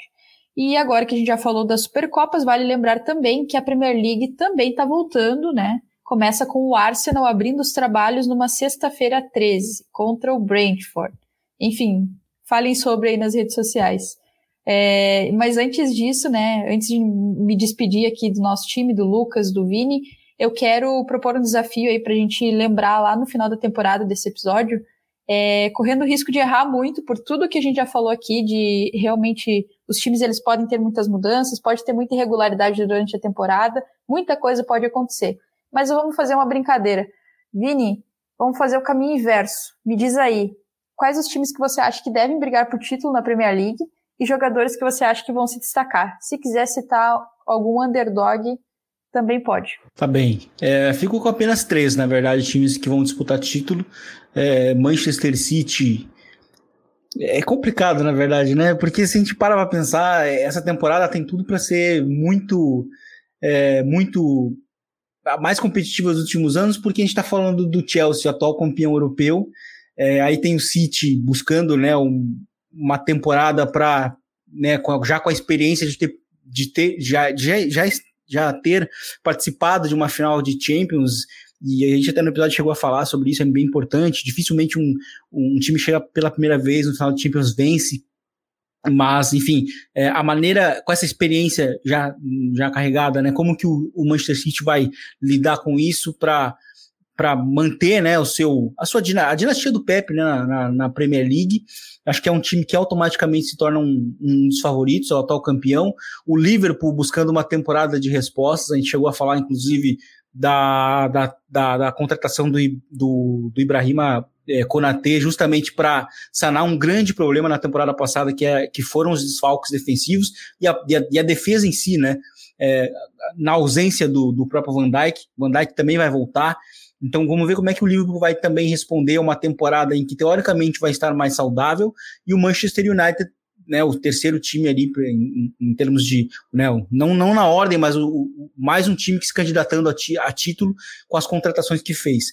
E agora que a gente já falou das Supercopas, vale lembrar também que a Premier League também está voltando, né? Começa com o Arsenal abrindo os trabalhos numa sexta-feira 13 contra o Brentford. Enfim, falem sobre aí nas redes sociais. É, mas antes disso, né, antes de me despedir aqui do nosso time, do Lucas, do Vini, eu quero propor um desafio aí para a gente lembrar lá no final da temporada desse episódio, é, correndo o risco de errar muito por tudo que a gente já falou aqui, de realmente os times eles podem ter muitas mudanças, pode ter muita irregularidade durante a temporada, muita coisa pode acontecer. Mas vamos fazer uma brincadeira. Vini, vamos fazer o caminho inverso. Me diz aí, quais os times que você acha que devem brigar por título na Premier League e jogadores que você acha que vão se destacar? Se quiser citar algum underdog, também pode. Tá bem. É, fico com apenas três, na verdade, times que vão disputar título. É, Manchester City. É complicado, na verdade, né? Porque se a gente para pra pensar, essa temporada tem tudo para ser muito. É, muito mais competitiva dos últimos anos, porque a gente está falando do Chelsea, atual campeão europeu. É, aí tem o City buscando né, um, uma temporada para, né, já com a experiência de ter, de ter já, já, já, já ter participado de uma final de Champions, e a gente até no episódio chegou a falar sobre isso, é bem importante. Dificilmente um, um time chega pela primeira vez no final de Champions vence. Mas, enfim, é, a maneira, com essa experiência já, já carregada, né? Como que o, o Manchester City vai lidar com isso para para manter né, o seu, a sua a dinastia do Pepe né, na, na, Premier League. Acho que é um time que automaticamente se torna um, um dos favoritos, o atual campeão. O Liverpool buscando uma temporada de respostas, a gente chegou a falar, inclusive, da, da, da, da contratação do, do, do Ibrahima é, Konate justamente para sanar um grande problema na temporada passada, que, é, que foram os desfalques defensivos e a, e a, e a defesa em si, né? É, na ausência do, do próprio Van Dijk, Van Dijk também vai voltar. Então vamos ver como é que o Liverpool vai também responder a uma temporada em que teoricamente vai estar mais saudável e o Manchester United, né, o terceiro time ali em, em termos de, né, não, não na ordem, mas o, o, mais um time que se candidatando a, ti, a título com as contratações que fez.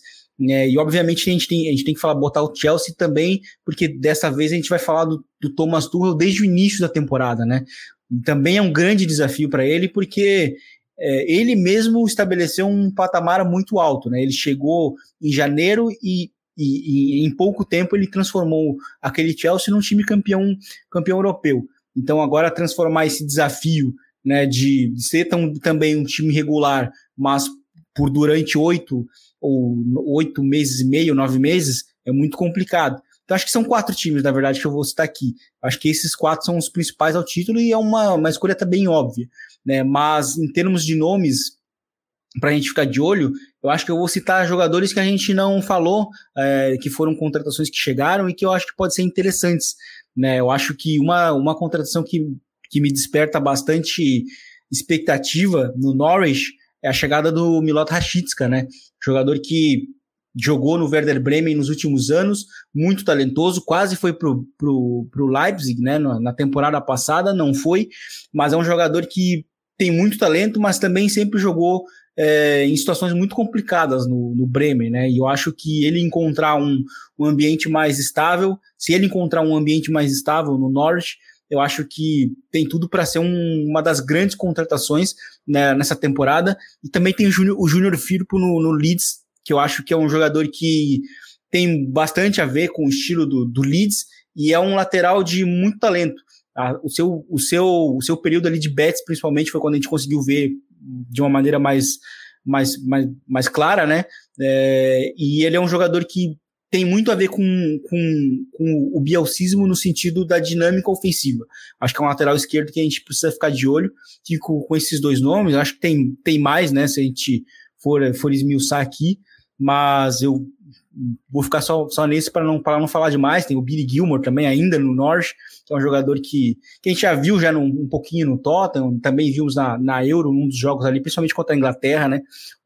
É, e obviamente a gente, tem, a gente tem que falar, botar o Chelsea também, porque dessa vez a gente vai falar do, do Thomas Tuchel desde o início da temporada, né? E também é um grande desafio para ele, porque é, ele mesmo estabeleceu um patamar muito alto, né? Ele chegou em janeiro e, e, e, em pouco tempo ele transformou aquele Chelsea num time campeão, campeão europeu. Então agora transformar esse desafio, né, de, ser tão, também um time regular, mas por durante oito ou oito meses e meio, nove meses, é muito complicado. Então acho que são quatro times, na verdade, que eu vou citar aqui. Acho que esses quatro são os principais ao título e é uma, uma escolha também óbvia. Né? Mas em termos de nomes, para a gente ficar de olho, eu acho que eu vou citar jogadores que a gente não falou, é, que foram contratações que chegaram e que eu acho que podem ser interessantes. Né? Eu acho que uma, uma contratação que, que me desperta bastante expectativa no Norwich é a chegada do Milot Rashica, né? Jogador que jogou no Werder Bremen nos últimos anos, muito talentoso, quase foi pro, pro, pro Leipzig, né? Na temporada passada, não foi, mas é um jogador que tem muito talento, mas também sempre jogou é, em situações muito complicadas no, no Bremen, né? E eu acho que ele encontrar um, um ambiente mais estável, se ele encontrar um ambiente mais estável no Norte, eu acho que tem tudo para ser um, uma das grandes contratações né, nessa temporada. E também tem o Júnior, o Júnior Firpo no, no, Leeds, que eu acho que é um jogador que tem bastante a ver com o estilo do, do Leeds e é um lateral de muito talento. Ah, o, seu, o, seu, o seu período ali de bets, principalmente, foi quando a gente conseguiu ver de uma maneira mais, mais, mais, mais clara, né? É, e ele é um jogador que tem muito a ver com, com, com o bielcismo no sentido da dinâmica ofensiva. Acho que é um lateral esquerdo que a gente precisa ficar de olho com, com esses dois nomes. Acho que tem, tem mais, né? Se a gente for, for esmiuçar aqui, mas eu vou ficar só, só nesse para não, não falar demais. Tem o Billy Gilmore também, ainda no Norte, que é um jogador que, que a gente já viu já num, um pouquinho no Tottenham, também vimos na, na Euro, num dos jogos ali, principalmente contra a Inglaterra, né?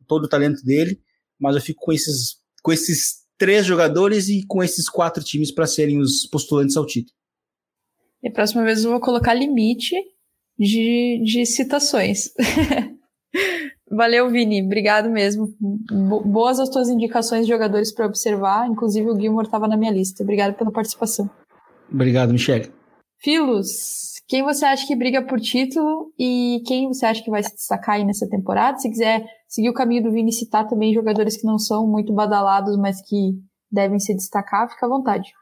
Todo o talento dele, mas eu fico com esses, com esses três jogadores e com esses quatro times para serem os postulantes ao título. E a próxima vez eu vou colocar limite de, de citações. Valeu, Vini. Obrigado mesmo. Boas as tuas indicações de jogadores para observar. Inclusive, o Gilmore estava na minha lista. Obrigado pela participação. Obrigado, Michele. Filos, quem você acha que briga por título e quem você acha que vai se destacar aí nessa temporada? Se quiser seguir o caminho do Vini citar também jogadores que não são muito badalados, mas que devem se destacar, fica à vontade.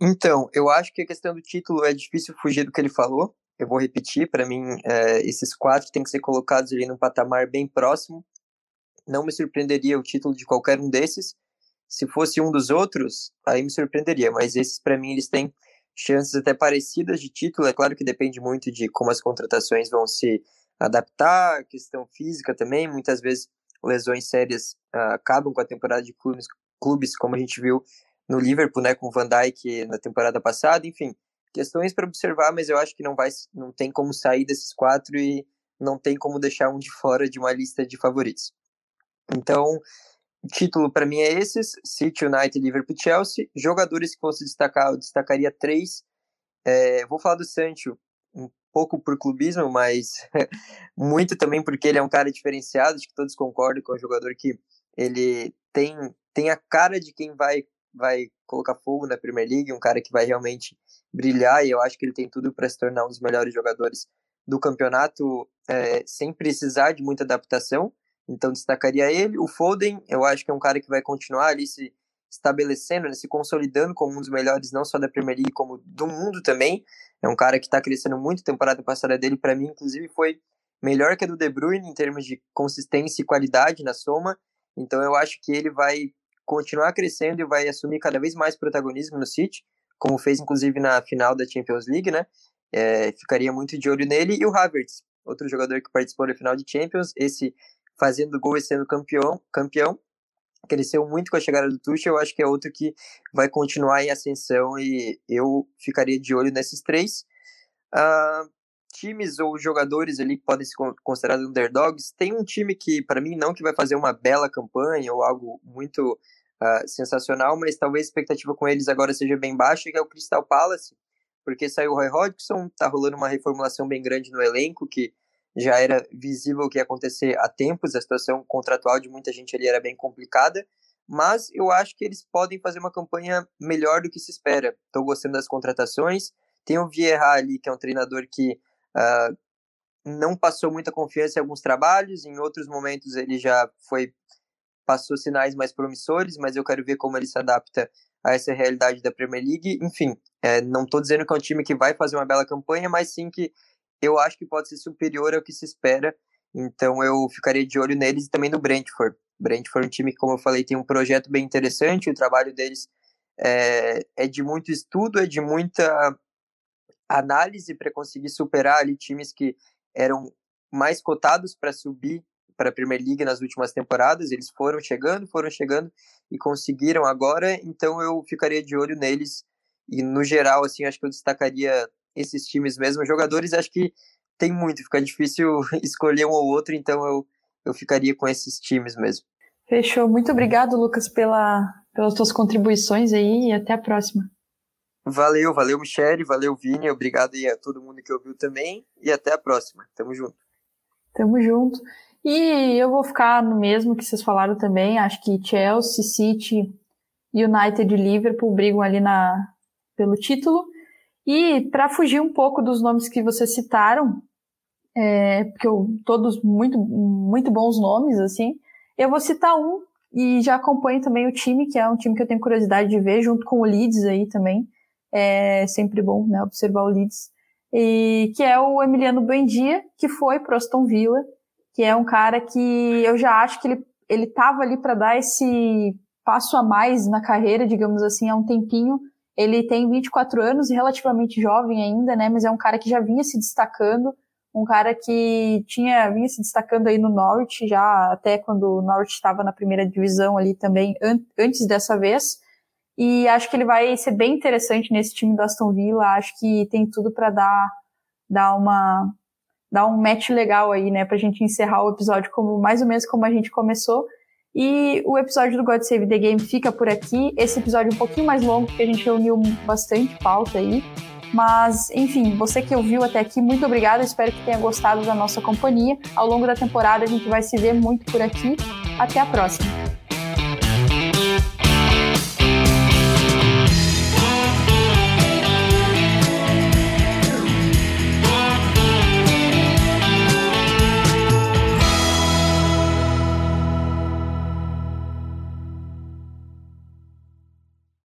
Então, eu acho que a questão do título é difícil fugir do que ele falou. Eu vou repetir, para mim, é, esses quatro têm que ser colocados ali num patamar bem próximo. Não me surpreenderia o título de qualquer um desses. Se fosse um dos outros, aí me surpreenderia, mas esses, para mim, eles têm chances até parecidas de título. É claro que depende muito de como as contratações vão se adaptar, questão física também. Muitas vezes lesões sérias uh, acabam com a temporada de clubes, clubes, como a gente viu no Liverpool, né, com o Van Dijk na temporada passada. Enfim, questões para observar, mas eu acho que não vai, não tem como sair desses quatro e não tem como deixar um de fora de uma lista de favoritos. Então, título para mim é esses: City, United, Liverpool, Chelsea. Jogadores que vão se destacar, eu destacaria três. É, vou falar do Sancho um pouco por clubismo, mas muito também porque ele é um cara diferenciado. Acho que todos concordam com o jogador que ele tem tem a cara de quem vai vai colocar fogo na Premier League, um cara que vai realmente brilhar e eu acho que ele tem tudo para se tornar um dos melhores jogadores do campeonato é, sem precisar de muita adaptação. Então destacaria ele. O Foden, eu acho que é um cara que vai continuar ali se estabelecendo, né, se consolidando como um dos melhores, não só da Premier League, como do mundo também. É um cara que está crescendo muito. Temporada passada dele, para mim, inclusive, foi melhor que a do De Bruyne em termos de consistência e qualidade na soma. Então eu acho que ele vai continuar crescendo e vai assumir cada vez mais protagonismo no City como fez inclusive na final da Champions League, né? É, ficaria muito de olho nele. E o Havertz, outro jogador que participou da final de Champions, esse fazendo gol e sendo campeão, campeão, cresceu muito com a chegada do Tuchel, eu acho que é outro que vai continuar em ascensão e eu ficaria de olho nesses três. Uh, times ou jogadores ali que podem ser considerados underdogs, tem um time que, para mim, não que vai fazer uma bela campanha ou algo muito uh, sensacional, mas talvez a expectativa com eles agora seja bem baixa, que é o Crystal Palace, porque saiu o Roy Hodgson, tá rolando uma reformulação bem grande no elenco, que já era visível o que ia acontecer há tempos, a situação contratual de muita gente ali era bem complicada, mas eu acho que eles podem fazer uma campanha melhor do que se espera. Estou gostando das contratações. Tem o Vieira ali, que é um treinador que uh, não passou muita confiança em alguns trabalhos, em outros momentos ele já foi passou sinais mais promissores, mas eu quero ver como ele se adapta a essa realidade da Premier League. Enfim, é, não estou dizendo que é um time que vai fazer uma bela campanha, mas sim que eu acho que pode ser superior ao que se espera. Então eu ficaria de olho neles e também no Brentford. Brentford é um time que, como eu falei, tem um projeto bem interessante. O trabalho deles é, é de muito estudo, é de muita análise para conseguir superar ali times que eram mais cotados para subir para a Premier League nas últimas temporadas. Eles foram chegando, foram chegando e conseguiram agora. Então eu ficaria de olho neles. E no geral, assim, acho que eu destacaria esses times mesmo. Jogadores, acho que tem muito, fica difícil escolher um ou outro. Então eu, eu ficaria com esses times mesmo. Fechou. Muito obrigado, Lucas, pela, pelas tuas contribuições aí e até a próxima. Valeu, valeu, Michele, valeu, Vini, obrigado aí a todo mundo que ouviu também e até a próxima. Tamo junto. Tamo junto. E eu vou ficar no mesmo que vocês falaram também. Acho que Chelsea, City, United e Liverpool brigam ali na, pelo título. E para fugir um pouco dos nomes que vocês citaram, é, porque eu, todos muito, muito bons nomes, assim, eu vou citar um e já acompanho também o time, que é um time que eu tenho curiosidade de ver, junto com o Leeds aí também. É sempre bom, né, observar o Leeds. E que é o Emiliano Buendia, que foi pro Aston Villa que é um cara que eu já acho que ele, ele tava ali para dar esse passo a mais na carreira, digamos assim, há um tempinho. Ele tem 24 anos, relativamente jovem ainda, né? Mas é um cara que já vinha se destacando, um cara que tinha vinha se destacando aí no Norte já até quando o Norte estava na primeira divisão ali também an antes dessa vez. E acho que ele vai ser bem interessante nesse time do Aston Villa. Acho que tem tudo para dar dar uma dar um match legal aí, né, pra gente encerrar o episódio como mais ou menos como a gente começou. E o episódio do God Save the Game fica por aqui. Esse episódio é um pouquinho mais longo, porque a gente reuniu bastante pauta aí. Mas, enfim, você que ouviu até aqui, muito obrigada. Espero que tenha gostado da nossa companhia. Ao longo da temporada, a gente vai se ver muito por aqui. Até a próxima.